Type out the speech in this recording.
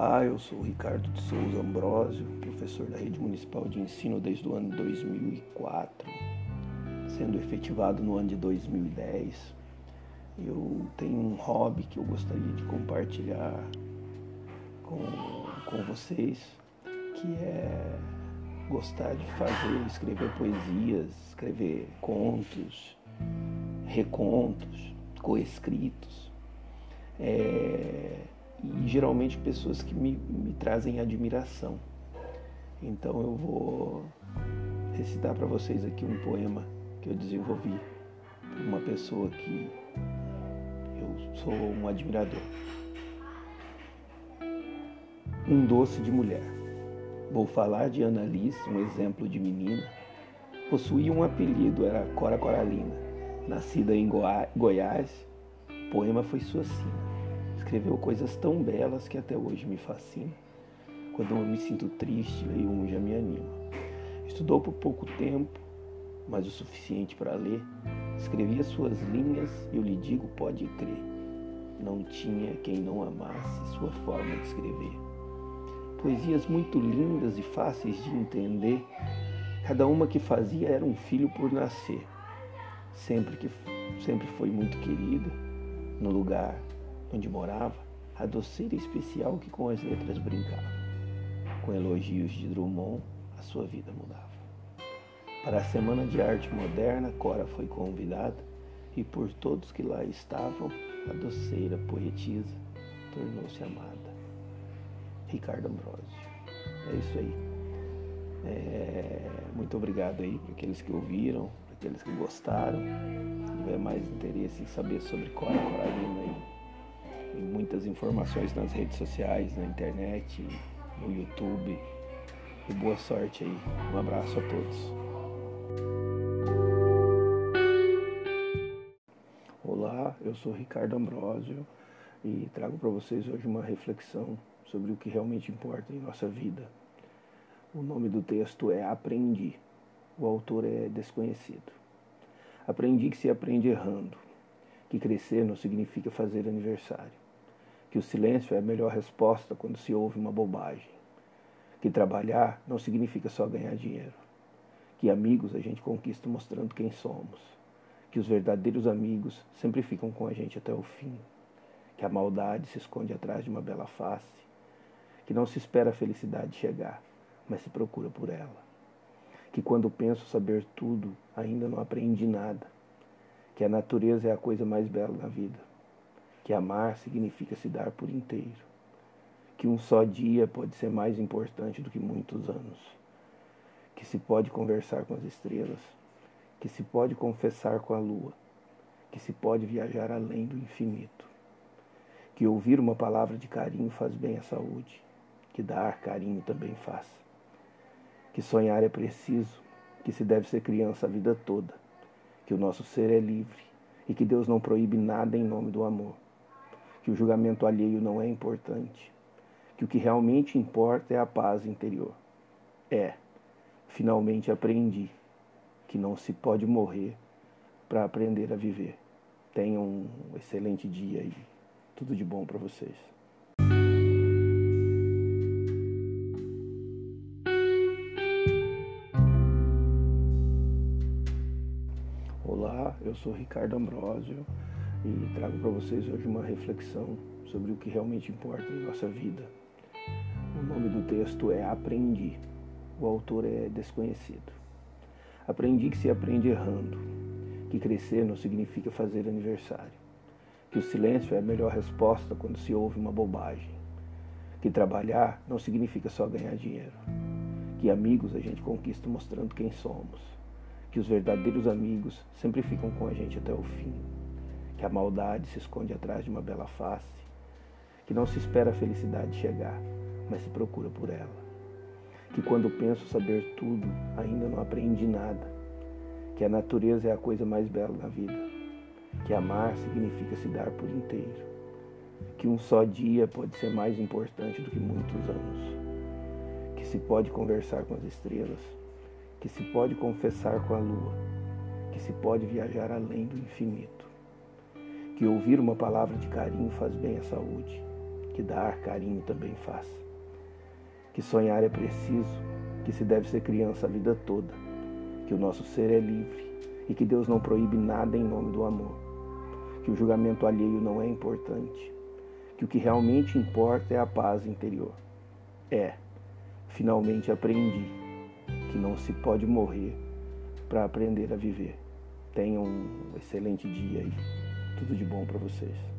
Olá, eu sou Ricardo de Souza Ambrosio, professor da Rede Municipal de Ensino desde o ano 2004, sendo efetivado no ano de 2010. Eu tenho um hobby que eu gostaria de compartilhar com, com vocês, que é gostar de fazer, escrever poesias, escrever contos, recontos, coescritos. É, e geralmente pessoas que me, me trazem admiração. Então eu vou recitar para vocês aqui um poema que eu desenvolvi por uma pessoa que eu sou um admirador. Um doce de mulher. Vou falar de Annalise, um exemplo de menina. Possuía um apelido, era Cora Coralina. Nascida em Goiás, o poema foi sua sina escreveu coisas tão belas que até hoje me fascinam. Quando eu me sinto triste, leio um já me anima. Estudou por pouco tempo, mas o suficiente para ler. Escrevia suas linhas e eu lhe digo, pode crer. Não tinha quem não amasse sua forma de escrever. Poesias muito lindas e fáceis de entender. Cada uma que fazia era um filho por nascer. Sempre que sempre foi muito querida no lugar onde morava, a doceira especial que com as letras brincava. Com elogios de Drummond, a sua vida mudava. Para a Semana de Arte Moderna, Cora foi convidada e por todos que lá estavam, a doceira poetisa tornou-se amada. Ricardo Ambrosio. É isso aí. É, muito obrigado aí para aqueles que ouviram, para aqueles que gostaram. Se tiver mais interesse em saber sobre Cora Coralina aí, muitas informações nas redes sociais, na internet, no YouTube. E boa sorte aí. Um abraço a todos. Olá, eu sou Ricardo Ambrosio e trago para vocês hoje uma reflexão sobre o que realmente importa em nossa vida. O nome do texto é Aprendi. O autor é desconhecido. Aprendi que se aprende errando que crescer não significa fazer aniversário, que o silêncio é a melhor resposta quando se ouve uma bobagem, que trabalhar não significa só ganhar dinheiro, que amigos a gente conquista mostrando quem somos, que os verdadeiros amigos sempre ficam com a gente até o fim, que a maldade se esconde atrás de uma bela face, que não se espera a felicidade chegar, mas se procura por ela, que quando penso saber tudo ainda não aprendi nada. Que a natureza é a coisa mais bela da vida, que amar significa se dar por inteiro, que um só dia pode ser mais importante do que muitos anos, que se pode conversar com as estrelas, que se pode confessar com a lua, que se pode viajar além do infinito, que ouvir uma palavra de carinho faz bem à saúde, que dar carinho também faz, que sonhar é preciso, que se deve ser criança a vida toda que o nosso ser é livre e que Deus não proíbe nada em nome do amor, que o julgamento alheio não é importante, que o que realmente importa é a paz interior. É, finalmente aprendi que não se pode morrer para aprender a viver. Tenham um excelente dia e tudo de bom para vocês. Olá, eu sou Ricardo Ambrosio e trago para vocês hoje uma reflexão sobre o que realmente importa em nossa vida. O nome do texto é Aprendi. O autor é desconhecido. Aprendi que se aprende errando, que crescer não significa fazer aniversário, que o silêncio é a melhor resposta quando se ouve uma bobagem, que trabalhar não significa só ganhar dinheiro, que amigos a gente conquista mostrando quem somos que os verdadeiros amigos sempre ficam com a gente até o fim, que a maldade se esconde atrás de uma bela face, que não se espera a felicidade chegar, mas se procura por ela, que quando penso saber tudo, ainda não aprendi nada, que a natureza é a coisa mais bela da vida, que amar significa se dar por inteiro, que um só dia pode ser mais importante do que muitos anos, que se pode conversar com as estrelas, que se pode confessar com a lua, que se pode viajar além do infinito, que ouvir uma palavra de carinho faz bem à saúde, que dar carinho também faz. Que sonhar é preciso, que se deve ser criança a vida toda, que o nosso ser é livre e que Deus não proíbe nada em nome do amor, que o julgamento alheio não é importante, que o que realmente importa é a paz interior. É, finalmente aprendi que não se pode morrer para aprender a viver. Tenham um excelente dia aí. Tudo de bom para vocês.